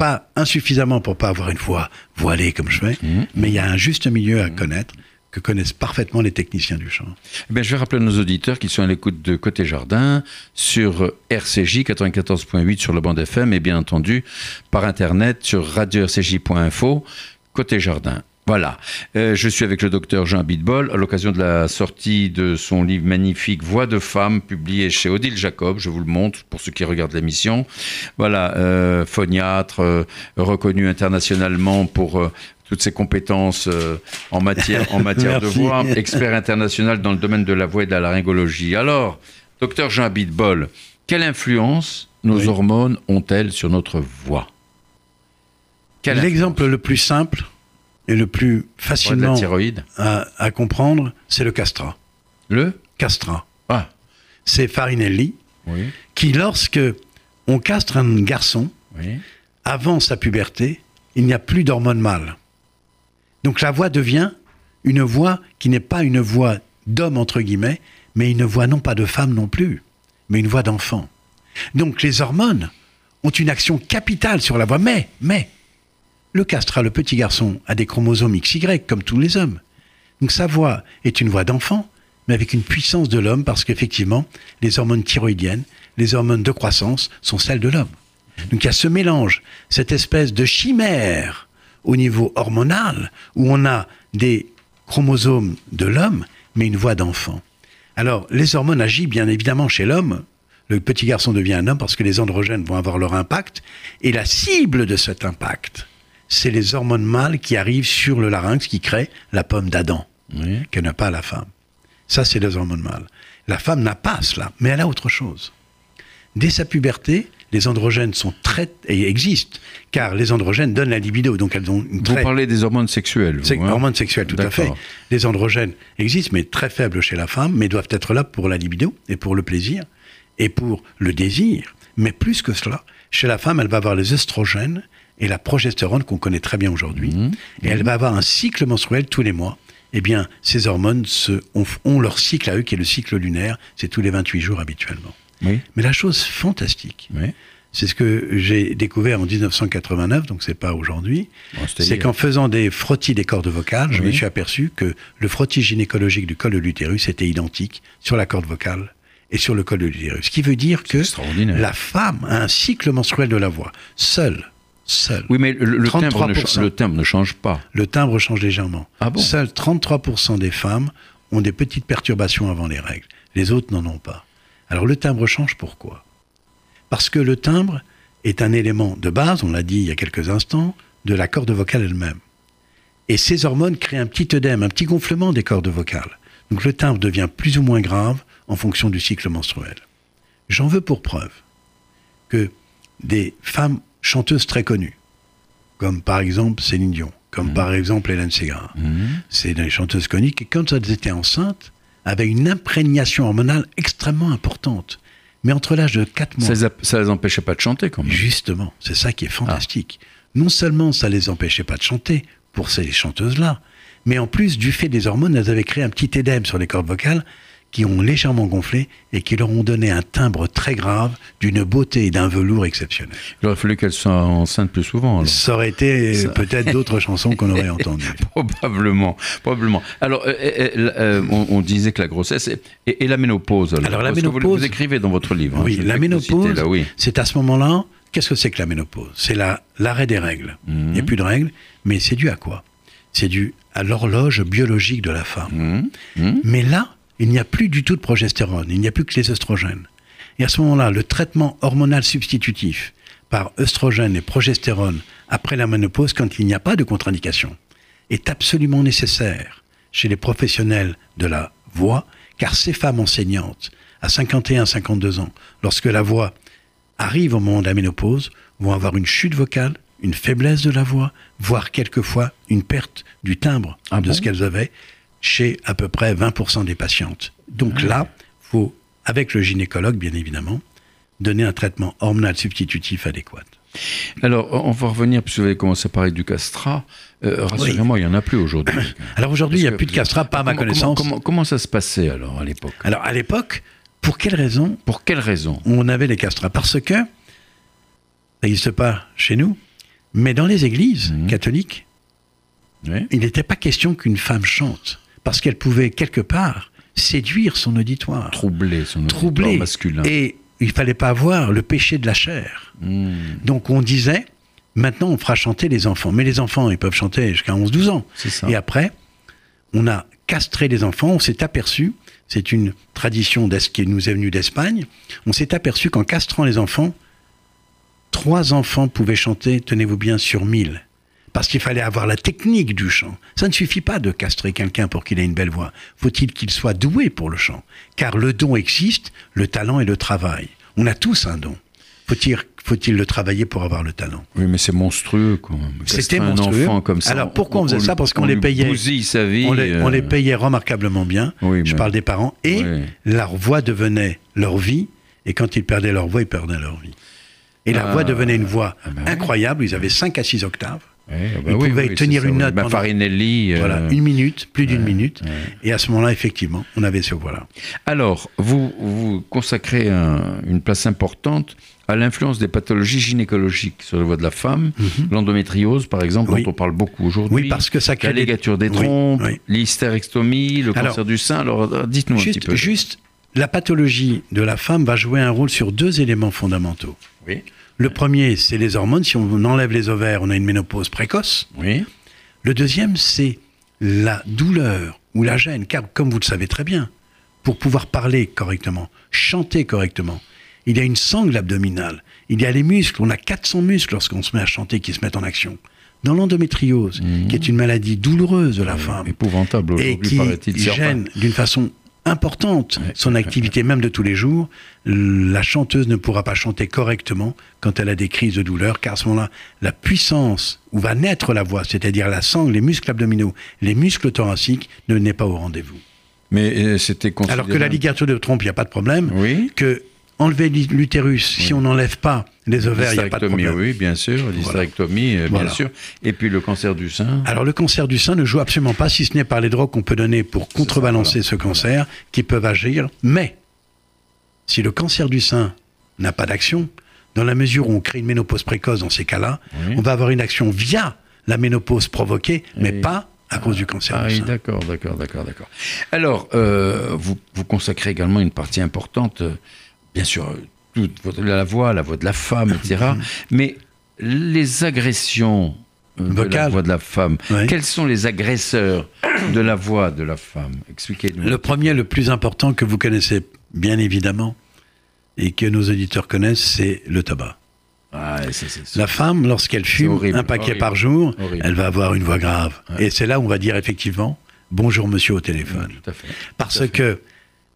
pas insuffisamment pour pas avoir une voix voilée comme je fais, mais il y a un juste milieu à connaître que connaissent parfaitement les techniciens du chant. Eh bien, je vais rappeler à nos auditeurs qu'ils sont à l'écoute de Côté Jardin sur RCJ 94.8 sur le bande FM et bien entendu par Internet sur radio-rcj.info Côté Jardin. Voilà. Euh, je suis avec le docteur Jean Bidbol à l'occasion de la sortie de son livre magnifique Voix de femme, publié chez Odile Jacob. Je vous le montre pour ceux qui regardent l'émission. Voilà, euh, phoniatre, euh, reconnu internationalement pour toutes ses compétences euh, en matière, en matière de voix, expert international dans le domaine de la voix et de la laryngologie. Alors, docteur Jean Bidbol, quelle influence nos Oui. hormones ont-elles sur notre voix? L'exemple le plus simple et le plus Ouais, facilement à, à comprendre, c'est le castrat. Le? Castrat. Ah, C'est Farinelli oui, qui, lorsque on castre un garçon, oui. avant sa puberté, il n'y a plus d'hormones mâles. Donc la voix devient une voix qui n'est pas une voix d'homme, entre guillemets, mais une voix non pas de femme non plus, mais une voix d'enfant. Donc les hormones ont une action capitale sur la voix. Mais, mais, le castrat, le petit garçon, a des chromosomes XY, comme tous les hommes. Donc sa voix est une voix d'enfant, mais avec une puissance de l'homme, parce qu'effectivement, les hormones thyroïdiennes, les hormones de croissance sont celles de l'homme. Donc il y a ce mélange, cette espèce de chimère au niveau hormonal, où on a des chromosomes de l'homme, mais une voix d'enfant. Alors, les hormones agissent bien évidemment chez l'homme. Le petit garçon devient un homme parce que les androgènes vont avoir leur impact. Et la cible de cet impact, c'est les hormones mâles qui arrivent sur le larynx, qui créent la pomme d'Adam, oui. que n'a pas la femme. Ça, c'est les hormones mâles. La femme n'a pas cela, mais elle a autre chose. Dès sa puberté, les androgènes sont très et existent, car les androgènes donnent la libido, donc elles ont une très... Vous parlez des hormones sexuelles. Hein hormones sexuelles, tout à fait. Les androgènes existent, mais très faibles chez la femme, mais doivent être là pour la libido et pour le plaisir et pour le désir. Mais plus que cela, chez la femme, elle va avoir les œstrogènes et la progestérone qu'on connaît très bien aujourd'hui, mmh. et elle va avoir un cycle menstruel tous les mois. Eh bien, ces hormones se, ont, leur cycle à eux, qui est le cycle lunaire, c'est tous les 28 jours habituellement. Mais la chose fantastique, c'est ce que j'ai découvert en 1989, donc c'est pas aujourd'hui, c'est qu'en faisant des frottis des cordes vocales, je me suis aperçu que le frottis gynécologique du col de l'utérus était identique sur la corde vocale et sur le col de l'utérus. Ce qui veut dire que la femme a un cycle menstruel de la voix, seule seul. Oui, mais le, timbre ne, le, timbre ne, change pas. Le timbre change légèrement. Ah bon? Seuls 33% des femmes ont des petites perturbations avant les règles. Les autres n'en ont pas. Alors le timbre change pourquoi? Parce que le timbre est un élément de base, on l'a dit il y a quelques instants, de la corde vocale elle-même. Et ces hormones créent un petit œdème, un petit gonflement des cordes vocales. Donc le timbre devient plus ou moins grave en fonction du cycle menstruel. J'en veux pour preuve que des femmes chanteuses très connues, comme par exemple Céline Dion, comme mhm. par exemple Hélène Segarra. Mhm. C'est des chanteuses connues qui, quand elles étaient enceintes, avaient une imprégnation hormonale extrêmement importante. Mais entre l'âge de 4 mois... Ça ne les empêchait pas de chanter quand même. Justement, c'est ça qui est fantastique. Non seulement ça les empêchait pas de chanter, pour ces chanteuses-là, mais en plus, du fait des hormones, elles avaient créé un petit édème sur les cordes vocales qui ont légèrement gonflé et qui leur ont donné un timbre très grave, d'une beauté et d'un velours exceptionnel. Il aurait fallu qu'elles soient enceintes plus souvent. Ça aurait été peut-être d'autres chansons qu'on aurait entendues. probablement, probablement. Alors, euh, euh, euh, on, disait que la grossesse et, la ménopause. Alors, la ménopause, vous, vous, écrivez dans votre livre. Hein, oui, la ménopause, c'est à ce moment-là. Qu'est-ce que c'est que la ménopause? C'est l'arrêt des règles. Il n'y a mhm. plus de règles, mais c'est dû à quoi? C'est dû à l'horloge biologique de la femme. Mhm. Mhm. Mais là, il n'y a plus du tout de progestérone, il n'y a plus que les œstrogènes. Et à ce moment-là, le traitement hormonal substitutif par œstrogène et progestérone après la ménopause, quand il n'y a pas de contre-indication, est absolument nécessaire chez les professionnels de la voix, car ces femmes enseignantes, à 51-52 ans, lorsque la voix arrive au moment de la ménopause, vont avoir une chute vocale, une faiblesse de la voix, voire quelquefois une perte du timbre ah de ce qu'elles avaient, chez à peu près 20% des patientes. Donc ah là, faut, avec le gynécologue bien évidemment, donner un traitement hormonal substitutif adéquat. Alors, on va revenir, puisque vous avez commencé à parler du castrat. Euh, rassurez-moi, il n'y en a plus aujourd'hui. alors aujourd'hui, il n'y a plus de castrat, pas à ma connaissance. Comment, ça se passait alors à l'époque? Alors à l'époque, pour quelle raison? Pour quelle raison? On avait les castrats. Parce que, ça n'existe pas chez nous, mais dans les églises mmh. catholiques, il n'était pas question qu'une femme chante parce qu'elle pouvait quelque part séduire son auditoire. Troubler son auditoire masculin. Et il fallait pas avoir le péché de la chair. Hmm. Donc on disait, maintenant on fera chanter les enfants. Mais les enfants, ils peuvent chanter jusqu'à 11-12 ans. Et après, on a castré les enfants, on s'est aperçu, c'est une tradition qui nous est venue d'Espagne, on s'est aperçu qu'en castrant les enfants, trois enfants pouvaient chanter, tenez-vous bien, sur mille parce qu'il fallait avoir la technique du chant. Ça ne suffit pas de castrer quelqu'un pour qu'il ait une belle voix. Faut-il qu'il soit doué pour le chant? Car le don existe, le talent et le travail. On a tous un don. Faut-il faut le travailler pour avoir le talent? Oui, mais c'est monstrueux. C'était monstrueux. enfant comme ça. Alors pourquoi on, faisait ça? Parce qu'on les payait. Sa vie, on, les, on, les, euh. payait remarquablement bien. Je parle des parents. Et leur voix devenait leur vie. Et quand ils perdaient leur voix, ils perdaient leur vie. Et la ah. voix devenait une voix ah ben incroyable. Ils avaient 5 à 6 octaves. Bah il pouvait tenir une note. pendant, Farinelli. Voilà, une minute, plus d'une minute. Et à ce moment-là, effectivement, on avait ce voilà. Alors, vous, vous consacrez une place importante à l'influence des pathologies gynécologiques sur la voix de la femme, mhm. l'endométriose par exemple, dont on parle beaucoup aujourd'hui. Oui, parce que ça crée. La ligature des trompes, l'hystérectomie, le cancer du sein. Alors, dites-nous un petit peu. Juste, la pathologie de la femme va jouer un rôle sur deux éléments fondamentaux. Oui. Le premier, c'est les hormones. Si on enlève les ovaires, on a une ménopause précoce. Oui. Le deuxième, c'est la douleur ou la gêne. Car, comme vous le savez très bien, pour pouvoir parler correctement, chanter correctement, il y a une sangle abdominale, il y a les muscles. On a 400 muscles lorsqu'on se met à chanter qui se mettent en action. Dans l'endométriose, mmh. qui est une maladie douloureuse de la femme, épouvantable et qui gêne d'une façon importante, son activité même de tous les jours, la chanteuse ne pourra pas chanter correctement quand elle a des crises de douleur, car à ce moment-là, la puissance où va naître la voix, c'est-à-dire la sangle, les muscles abdominaux, les muscles thoraciques, ne n'est pas au rendez-vous. Mais euh, c'était Alors que la ligature de trompe, il n'y a pas de problème. Oui. Que enlever l'u- l'utérus, si on n'enlève pas les ovaires, il n'y a pas de problème. oui, bien sûr. L'hystérectomie, euh, bien Voilà. sûr. Et puis le cancer du sein. Alors le cancer du sein ne joue absolument pas, si ce n'est par les drogues qu'on peut donner pour contrebalancer ce cancer, qui peuvent agir. Mais si le cancer du sein n'a pas d'action, dans la mesure où on crée une ménopause précoce dans ces cas-là, Oui. on va avoir une action via la ménopause provoquée, mais pas à cause du cancer Ah du oui, sein. d'accord, d'accord, d'accord, d'accord. Alors, euh, vous, vous consacrez également une partie importante, euh, bien sûr, euh, toute votre- la voix, la voix de la femme, etc. mais les agressions de la voix de la femme, Oui. quels sont les agresseurs de la voix de la femme? Expliquez-nous. Le premier, le plus important que vous connaissez bien évidemment, et que nos auditeurs connaissent, c'est le tabac. Ah, La femme, lorsqu'elle fume horrible, un paquet horrible, par jour, horrible. elle va avoir une voix grave. Ouais. Et c'est là où on va dire effectivement bonjour monsieur au téléphone. Tout à fait. Parce Tout à fait. que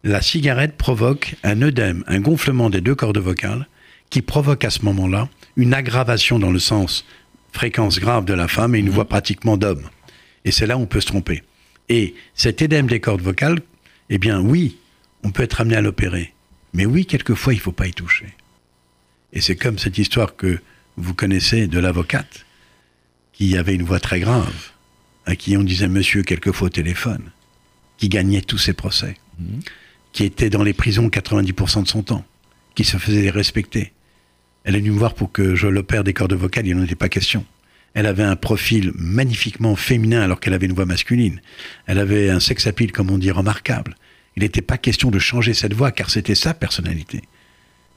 la cigarette provoque un œdème, un gonflement des deux cordes vocales, qui provoque à ce moment-là une aggravation dans le sens fréquence grave de la femme et Mhm. une voix pratiquement d'homme. Et c'est là où on peut se tromper. Et cet édème des cordes vocales, eh bien oui, on peut être amené à l'opérer. Mais oui, quelquefois, il ne faut pas y toucher. Et c'est comme cette histoire que vous connaissez de l'avocate, qui avait une voix très grave, à qui on disait monsieur quelquefois au téléphone, qui gagnait tous ses procès, qui était dans les prisons 90% de son temps, qui se faisait respecter. Elle est venue me voir pour que je l'opère des cordes vocales, il n'en était pas question. Elle avait un profil magnifiquement féminin alors qu'elle avait une voix masculine. Elle avait un sex appeal, comme on dit, remarquable. Il n'était pas question de changer cette voix car c'était sa personnalité.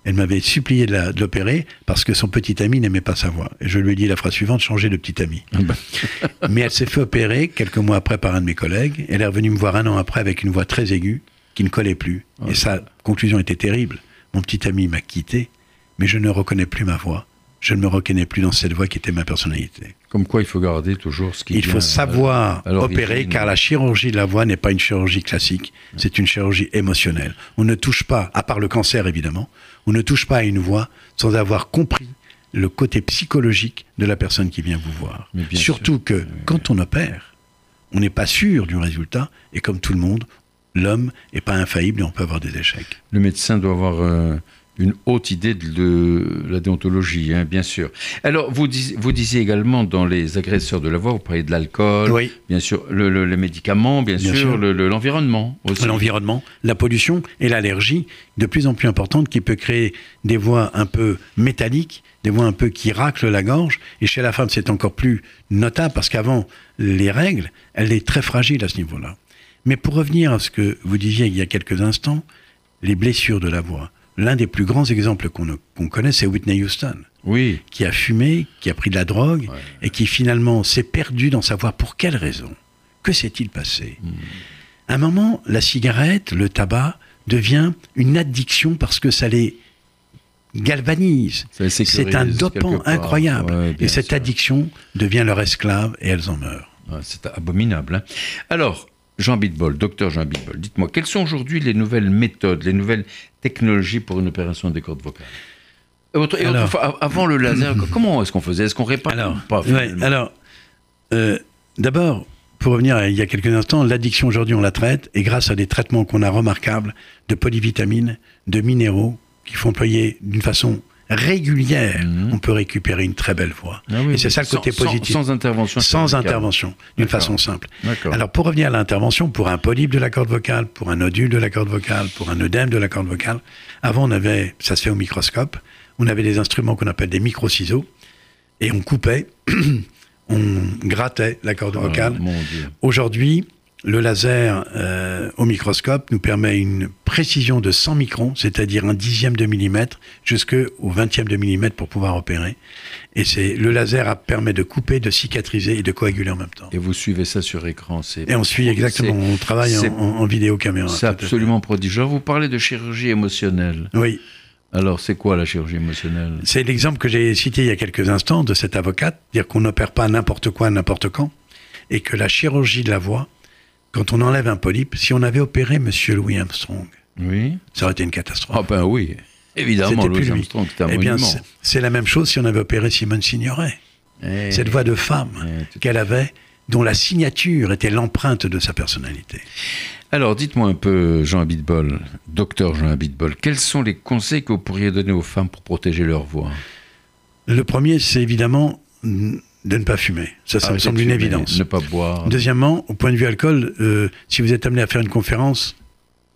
Elle m'avait supplié de l'opérer parce que son petit ami n'aimait pas sa voix. Et je lui ai dit la phrase suivante, changer de petit ami. Ah bah, Mais elle s'est fait opérer quelques mois après par un de mes collègues. Elle est revenue me voir un an après avec une voix très aiguë qui ne collait plus. Et sa conclusion était terrible. Mon petit ami m'a quitté, mais je ne reconnais plus ma voix. Je ne me reconnais plus dans cette voix qui était ma personnalité. Comme quoi, il faut garder toujours ce qui Il faut à- savoir à opérer car la chirurgie de la voix n'est pas une chirurgie classique, c'est une chirurgie émotionnelle. On ne touche pas, à part le cancer évidemment, on ne touche pas à une voix sans avoir compris le côté psychologique de la personne qui vient vous voir. Surtout sûr. que quand on opère, on n'est pas sûr du résultat et comme tout le monde, l'homme n'est pas infaillible et on peut avoir des échecs. Le médecin doit avoir euh, une haute idée de, de la déontologie, hein, bien sûr. Alors, vous, dis- vous disiez également dans les agresseurs de la voix, vous parliez de l'alcool, Oui. bien sûr, le- le- les médicaments, bien, Bien sûr, sûr. le- le- l'environnement aussi. l'environnement, la pollution et l'allergie de plus en plus importante qui peut créer des voix un peu métalliques, des voix un peu qui raclent la gorge. Et chez la femme, c'est encore plus notable parce qu'avant les règles, elle est très fragile à ce niveau-là. Mais pour revenir à ce que vous disiez il y a quelques instants, les blessures de la voix. L'un des plus grands exemples qu'on connaît, c'est Whitney Houston Oui, qui a fumé, qui a pris de la drogue, et qui finalement s'est perdu dans savoir pour quelle raison? Que s'est-il passé? À un moment, la cigarette, le tabac, devient une addiction parce que ça les galvanise. C'est un dopant incroyable. Ouais, et cette sûr. addiction devient leur esclave et elles en meurent. Ouais, C'est abominable. hein. Alors, Jean Bitbol, docteur Jean Bitbol, dites-moi, quelles sont aujourd'hui les nouvelles méthodes, les nouvelles technologies pour une opération des cordes vocales? Et autre- et Alors- autrefois, av- avant le laser, comment est-ce qu'on faisait? Est-ce qu'on répare Alors, ou pas ouais, finalement? alors euh, d'abord, pour revenir à il y a quelques instants, l'addiction aujourd'hui on la traite et grâce à des traitements qu'on a remarquables de polyvitamines, de minéraux qui font employer d'une façon régulière, Mhm. on peut récupérer une très belle voix. Ah oui, et c'est ça le côté sans- positif. Sans, intervention. Sans intervention, d'une façon simple. D'accord. Alors pour revenir à l'intervention, pour un polype de la corde vocale, pour un nodule de la corde vocale, pour un œdème de la corde vocale, avant on avait, ça se fait au microscope, on avait des instruments qu'on appelle des micro-ciseaux, et on coupait, on grattait la corde Ah, vocale. mon Dieu. Aujourd'hui, le laser euh, au microscope nous permet une précision de 100 microns, c'est-à-dire un dixième de millimètre, jusqu'au vingtième de millimètre pour pouvoir opérer. Et c'est le laser a- permet de couper, de cicatriser et de coaguler en même temps. Et vous suivez ça sur écran. C'est Et on suit exactement, on travaille en, en- vidéo caméra. c'est absolument prodigieux. Vous parlez de chirurgie émotionnelle. Oui, Alors, c'est quoi la chirurgie émotionnelle? C'est l'exemple que j'ai cité il y a quelques instants de cette avocate, dire qu'on n'opère pas n'importe quoi, n'importe quand, et que la chirurgie de la voix quand on enlève un polype, si on avait opéré Monsieur Louis Armstrong, Oui. ça aurait été une catastrophe. Ah ben oui. Évidemment, C'était plus Louis. Armstrong, c'est un Eh monument. c'est- c'est la même chose si on avait opéré Simone Signoret. Eh, Cette voix de femme eh, qu'elle avait, dont la signature était l'empreinte de sa personnalité. Alors, dites-moi un peu, Jean Abitbol, docteur Jean Abitbol, quels sont les conseils que vous pourriez donner aux femmes pour protéger leur voix? Le premier, c'est évidemment mm, de ne pas fumer. Ça, ça me Arrêtez semble une évidence. Ne pas boire. Deuxièmement, au point de vue alcool, euh, si vous êtes amené à faire une conférence,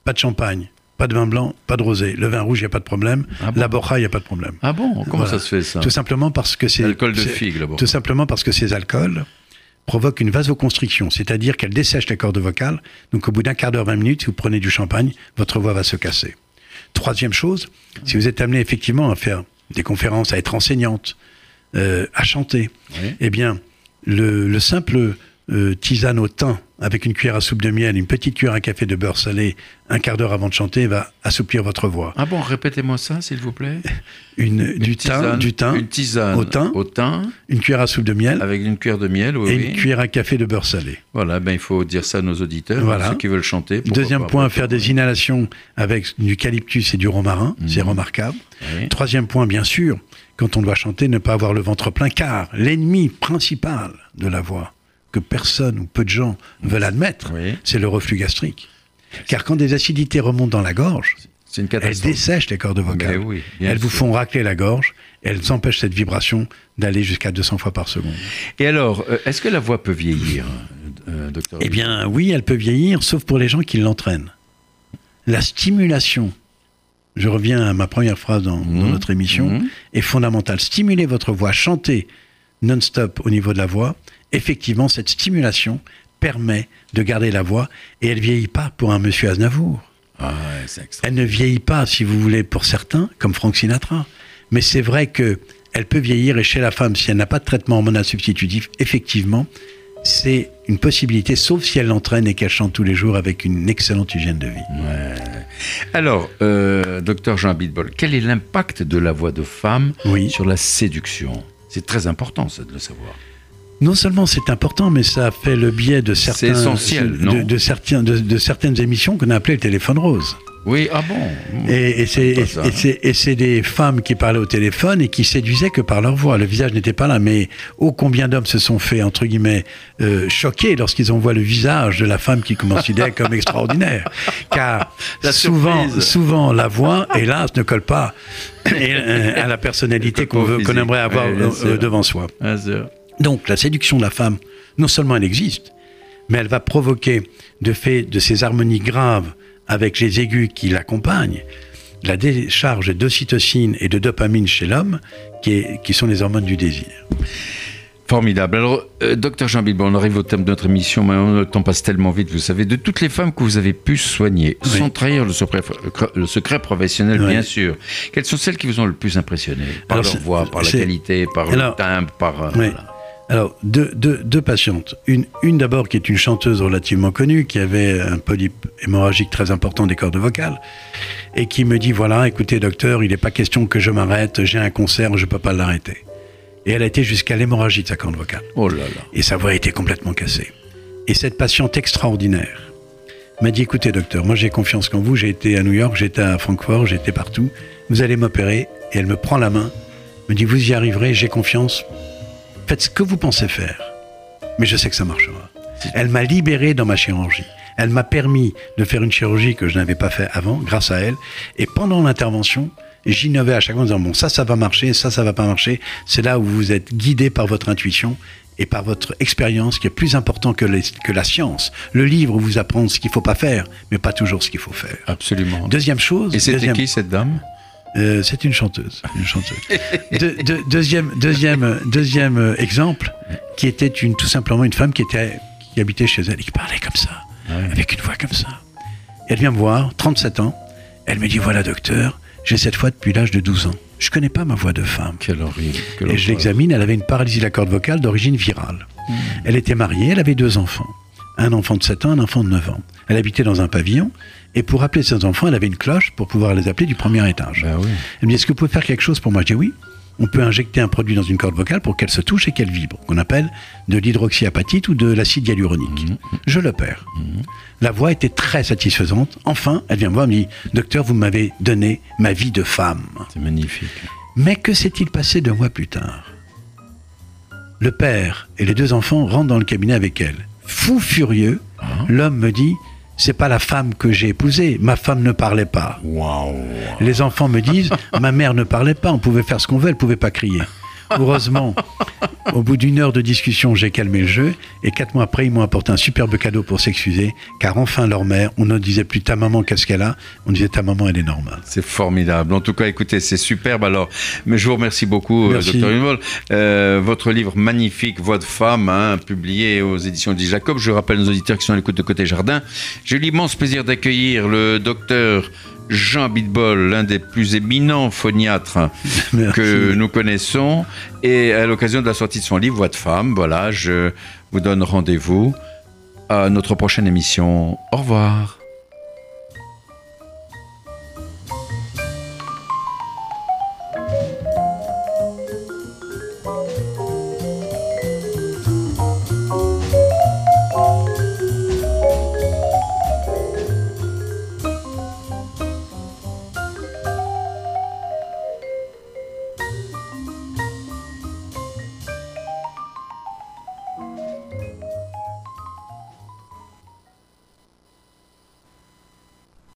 pas de champagne, pas de vin blanc, pas de rosé. Le vin rouge, il n'y a pas de problème. Ah bon La borra, il n'y a pas de problème. Ah bon Comment Voilà. ça se fait ça Tout simplement parce que c'est L'alcool de figue. Tout simplement parce que ces alcools provoquent une vasoconstriction, c'est-à-dire qu'elles dessèchent les cordes vocales. Donc au bout d'un quart d'heure, 20 minutes, si vous prenez du champagne, votre voix va se casser. Troisième chose, si vous êtes amené effectivement à faire des conférences, à être enseignante, euh, à chanter, Oui. eh bien, le, le simple euh, tisane au thym avec une cuillère à soupe de miel, une petite cuillère à café de beurre salé, un quart d'heure avant de chanter, va assouplir votre voix. Ah bon, répétez-moi ça, s'il vous plaît. Une, du thym, du thym, Une tisane au thym. au thym, une cuillère à soupe de miel avec une cuillère de miel, oui. et oui. une cuillère à café de beurre salé. Voilà, ben, il faut dire ça à nos auditeurs, Voilà. ceux qui veulent chanter. Deuxième point, faire des inhalations avec du eucalyptus et du romarin, c'est remarquable. Oui. Troisième point, bien sûr, quand on doit chanter, ne pas avoir le ventre plein, car l'ennemi principal de la voix, que personne ou peu de gens veulent admettre, Oui. c'est le reflux gastrique. Car quand des acidités remontent dans la gorge, une elles dessèchent les cordes vocales. Ben oui, elles vous font racler la gorge, elles empêchent cette vibration d'aller jusqu'à 200 fois par seconde. Et alors, euh, est-ce que la voix peut vieillir, euh, docteur Eh bien, oui, elle peut vieillir, sauf pour les gens qui l'entraînent. La stimulation, je reviens à ma première phrase dans, dans Mhm. notre émission, Mhm. est fondamentale. Stimuler votre voix, chanter non-stop au niveau de la voix, effectivement, cette stimulation permet de garder la voix et elle vieillit pas pour un monsieur Aznavour. Ah, ouais. Elle ne vieillit pas, si vous voulez, pour certains, comme Frank Sinatra. Mais c'est vrai que elle peut vieillir et chez la femme, si elle n'a pas de traitement hormonal substitutif, effectivement, c'est une possibilité, sauf si elle l'entraîne et qu'elle chante tous les jours avec une excellente hygiène de vie. Alors, euh, docteur Jean Abitbol, quel est l'impact de la voix de femme Oui. sur la séduction? C'est très important, ça, de le savoir. Non seulement c'est important, mais ça fait le biais de certains, essentiel, de, non? de certains, de, de certaines émissions qu'on a appelées le téléphone rose. Oui, ah bon? Et, et c'est des femmes qui parlaient au téléphone et qui séduisaient que par leur voix. Le visage n'était pas là, mais ô combien d'hommes se sont fait, entre guillemets, euh, choqués lorsqu'ils ont vu le visage de la femme qu'ils considéraient comme extraordinaire. Car La souvent, surprise. souvent, la voix, hélas, ne colle pas et, euh, à la personnalité qu'on aimerait avoir euh, devant soi. Donc la séduction de la femme, non seulement elle existe, mais elle va provoquer, de fait de ces harmonies graves avec les aigus qui l'accompagnent, la décharge d'ocytocine et de dopamine chez l'homme, qui, sont les hormones du désir. Formidable. Alors, euh, docteur Jean Abitbol, on arrive au thème de notre émission, mais le temps passe tellement vite, vous savez. De toutes les femmes que vous avez pu soigner, Oui. sans trahir le secret, le secret professionnel, Oui. bien sûr, quelles sont celles qui vous ont le plus impressionné? Par Alors, leur voix, par la qualité, par le timbre, par... euh, Oui. voilà. Alors, deux, deux- deux patientes. Une, une d'abord qui est une chanteuse relativement connue, qui avait un polype hémorragique très important des cordes vocales, et qui me dit, voilà, écoutez docteur, il n'est pas question que je m'arrête, j'ai un concert, je ne peux pas l'arrêter. Et elle a été jusqu'à l'hémorragie de sa corde vocale. Oh là là. et sa voix était complètement cassée. Et cette patiente extraordinaire m'a dit écoutez docteur, moi j'ai confiance en vous, j'ai été à New York, j'ai été à Francfort, j'ai été partout, vous allez m'opérer et elle me prend la main, me dit vous y arriverez, j'ai confiance, faites ce que vous pensez faire, mais je sais que ça marchera. Elle m'a libéré dans ma chirurgie. Elle m'a permis de faire une chirurgie que je n'avais pas fait avant, grâce à elle. Et pendant l'intervention, j'innovais à chaque fois en disant bon ça ça va marcher, ça ça va pas marcher. C'est là où vous êtes guidé par votre intuition et par votre expérience qui est plus important que, les- que la science. Le livre vous apprend ce qu'il faut pas faire, mais pas toujours ce qu'il faut faire. Absolument. Deuxième chose. Et c'était deuxième- qui cette dame? Euh, c'est une chanteuse. Une chanteuse. De- de- deuxième, deuxième, deuxième euh, exemple, qui était une, tout simplement une femme qui, était, qui habitait chez elle et qui parlait comme ça, avec une voix comme ça. Elle vient me voir, 37 ans. Elle me dit Voilà, docteur, j'ai cette voix depuis l'âge de 12 ans. Je connais pas ma voix de femme. Quelle horrible. quelle Et je l'examine, elle avait une paralysie de la corde vocale d'origine virale. Elle était mariée, elle avait deux enfants. Un enfant de 7 ans, un enfant de 9 ans. Elle habitait dans un pavillon, et pour appeler ses enfants, elle avait une cloche pour pouvoir les appeler du premier étage. Ben oui. Elle me dit, est-ce que vous pouvez faire quelque chose pour moi? Je dis oui. on peut injecter un produit dans une corde vocale pour qu'elle se touche et qu'elle vibre, qu'on appelle de l'hydroxyapatite ou de l'acide hyaluronique. Mhm. Je l'opère. La voix était très satisfaisante. Enfin, elle vient me voir et me dit Docteur, vous m'avez donné ma vie de femme. C'est magnifique. Mais que s'est-il passé deux mois plus tard? Le père et les deux enfants rentrent dans le cabinet avec elle. Fou furieux, l'homme me dit C'est pas la femme que j'ai épousée, ma femme ne parlait pas. Les enfants me disent Ma mère ne parlait pas, on pouvait faire ce qu'on veut, elle pouvait pas crier. Heureusement, au bout d'une heure de discussion, j'ai calmé le jeu et quatre mois après, ils m'ont apporté un superbe cadeau pour s'excuser, car enfin leur mère, on ne disait plus ta maman, qu'est-ce qu'elle a On disait ta maman, elle est normale. C'est formidable. En tout cas, écoutez, c'est superbe. Alors, mais je vous remercie beaucoup, euh, Merci. Dr. Euh, votre livre magnifique, Voix de femme, hein, publié aux éditions Di Jacob. Je rappelle aux auditeurs qui sont à l'écoute de Côté Jardin. J'ai eu l'immense plaisir d'accueillir le docteur Jean Bitbol, l'un des plus éminents phoniatres Merci. que nous connaissons. Et à l'occasion de la sortie de son livre, Voix de femme, voilà, je vous donne rendez-vous à notre prochaine émission. Au revoir.